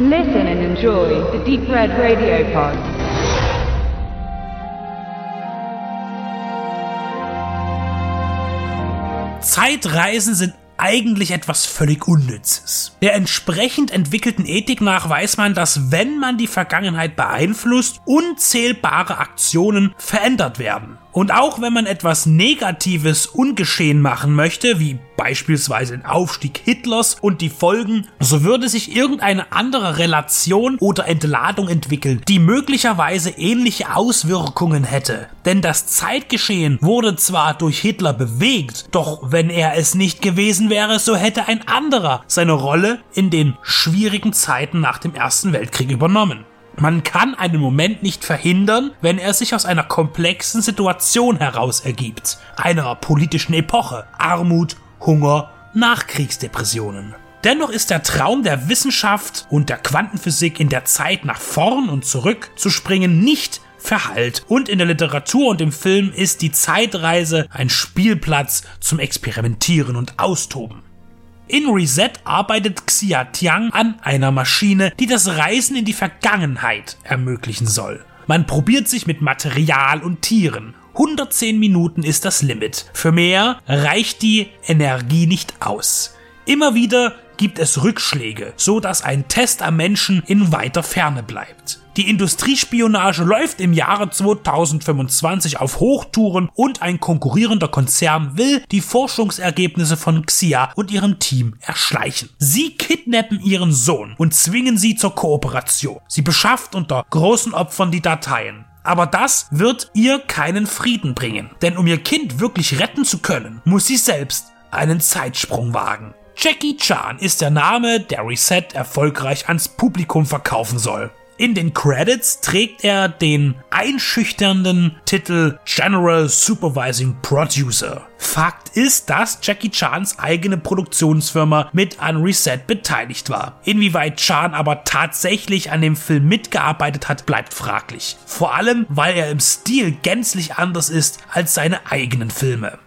Listen and enjoy the Deep Red Radio Pod. Zeitreisen sind eigentlich etwas völlig Unnützes. Der entsprechend entwickelten Ethik nach weiß man, dass wenn man die Vergangenheit beeinflusst, unzählbare Aktionen verändert werden. Und auch wenn man etwas Negatives ungeschehen machen möchte, wie beispielsweise den Aufstieg Hitlers und die Folgen, so würde sich irgendeine andere Relation oder Entladung entwickeln, die möglicherweise ähnliche Auswirkungen hätte. Denn das Zeitgeschehen wurde zwar durch Hitler bewegt, doch wenn er es nicht gewesen wäre, so hätte ein anderer seine Rolle in den schwierigen Zeiten nach dem Ersten Weltkrieg übernommen. Man kann einen Moment nicht verhindern, wenn er sich aus einer komplexen Situation heraus ergibt, einer politischen Epoche, Armut, Hunger, Nachkriegsdepressionen. Dennoch ist der Traum der Wissenschaft und der Quantenphysik in der Zeit nach vorn und zurück zu springen nicht verhallt. Und in der Literatur und im Film ist die Zeitreise ein Spielplatz zum Experimentieren und Austoben. In Reset arbeitet Xia Tiang an einer Maschine, die das Reisen in die Vergangenheit ermöglichen soll. Man probiert sich mit Material und Tieren. 110 Minuten ist das Limit. Für mehr reicht die Energie nicht aus. Immer wieder gibt es Rückschläge, so dass ein Test am Menschen in weiter Ferne bleibt. Die Industriespionage läuft im Jahre 2025 auf Hochtouren und ein konkurrierender Konzern will die Forschungsergebnisse von Xia und ihrem Team erschleichen. Sie kidnappen ihren Sohn und zwingen sie zur Kooperation. Sie beschafft unter großen Opfern die Dateien. Aber das wird ihr keinen Frieden bringen. Denn um ihr Kind wirklich retten zu können, muss sie selbst einen Zeitsprung wagen. Jackie Chan ist der Name, der Reset erfolgreich ans Publikum verkaufen soll. In den Credits trägt er den einschüchternden Titel General Supervising Producer. Fakt ist, dass Jackie Chans eigene Produktionsfirma mit an Reset beteiligt war. Inwieweit Chan aber tatsächlich an dem Film mitgearbeitet hat, bleibt fraglich. Vor allem, weil er im Stil gänzlich anders ist als seine eigenen Filme.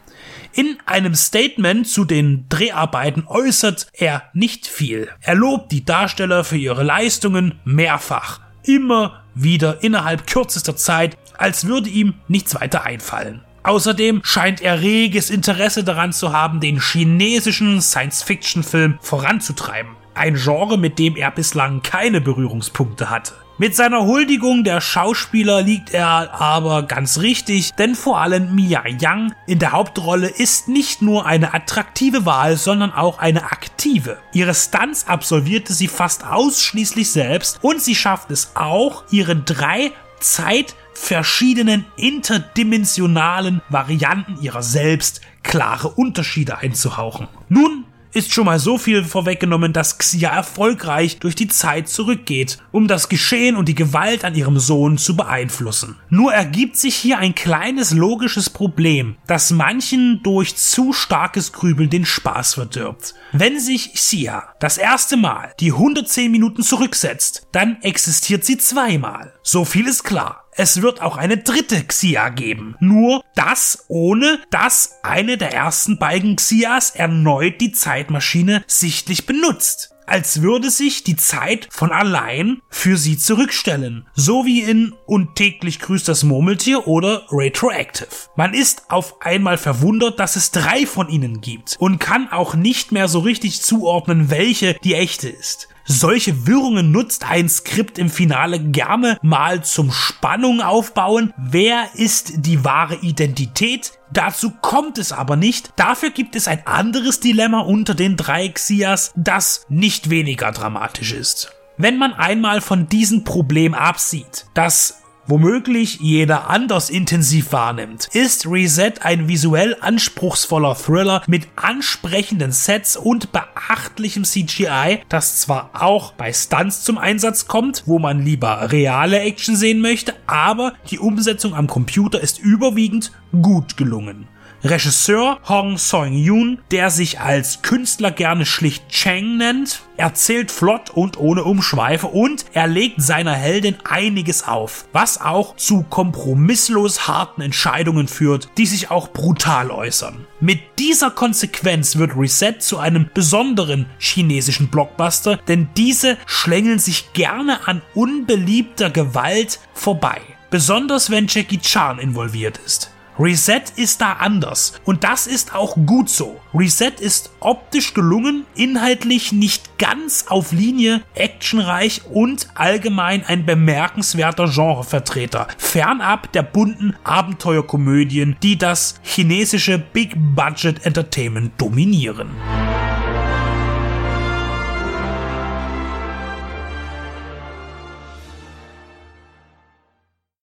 In einem Statement zu den Dreharbeiten äußert er nicht viel. Er lobt die Darsteller für ihre Leistungen mehrfach. Immer wieder innerhalb kürzester Zeit, als würde ihm nichts weiter einfallen. Außerdem scheint er reges Interesse daran zu haben, den chinesischen Science-Fiction-Film voranzutreiben. Ein Genre, mit dem er bislang keine Berührungspunkte hatte. Mit seiner Huldigung der Schauspieler liegt er aber ganz richtig, denn vor allem Mia Yang in der Hauptrolle ist nicht nur eine attraktive Wahl, sondern auch eine aktive. Ihre Stunts absolvierte sie fast ausschließlich selbst und sie schafft es auch, ihren drei zeitverschiedenen interdimensionalen Varianten ihrer selbst klare Unterschiede einzuhauchen. Nun ist schon mal so viel vorweggenommen, dass Xia erfolgreich durch die Zeit zurückgeht, um das Geschehen und die Gewalt an ihrem Sohn zu beeinflussen. Nur ergibt sich hier ein kleines logisches Problem, das manchen durch zu starkes Grübeln den Spaß verdirbt. Wenn sich Xia das erste Mal die 110 Minuten zurücksetzt, dann existiert sie zweimal. So viel ist klar. Es wird auch eine dritte Xia geben. Nur das ohne, dass eine der ersten beiden Xias erneut die Zeitmaschine sichtlich benutzt. Als würde sich die Zeit von allein für sie zurückstellen. So wie in Und täglich grüßt das Murmeltier oder Retroactive. Man ist auf einmal verwundert, dass es drei von ihnen gibt und kann auch nicht mehr so richtig zuordnen, welche die echte ist. Solche Wirrungen nutzt ein Skript im Finale gerne mal zum Spannung aufbauen. Wer ist die wahre Identität? Dazu kommt es aber nicht. Dafür gibt es ein anderes Dilemma unter den drei Xias, das nicht weniger dramatisch ist. Wenn man einmal von diesem Problem absieht, dass womöglich jeder anders intensiv wahrnimmt, ist Reset ein visuell anspruchsvoller Thriller mit ansprechenden Sets und beachtlichem CGI, das zwar auch bei Stunts zum Einsatz kommt, wo man lieber reale Action sehen möchte, aber die Umsetzung am Computer ist überwiegend gut gelungen. Regisseur Hong Song-yoon, der sich als Künstler gerne schlicht Chang nennt, erzählt flott und ohne Umschweife und er legt seiner Heldin einiges auf, was auch zu kompromisslos harten Entscheidungen führt, die sich auch brutal äußern. Mit dieser Konsequenz wird Reset zu einem besonderen chinesischen Blockbuster, denn diese schlängeln sich gerne an unbeliebter Gewalt vorbei. Besonders wenn Jackie Chan involviert ist. Reset ist da anders und das ist auch gut so. Reset ist optisch gelungen, inhaltlich nicht ganz auf Linie, actionreich und allgemein ein bemerkenswerter Genrevertreter, fernab der bunten Abenteuerkomödien, die das chinesische Big Budget Entertainment dominieren.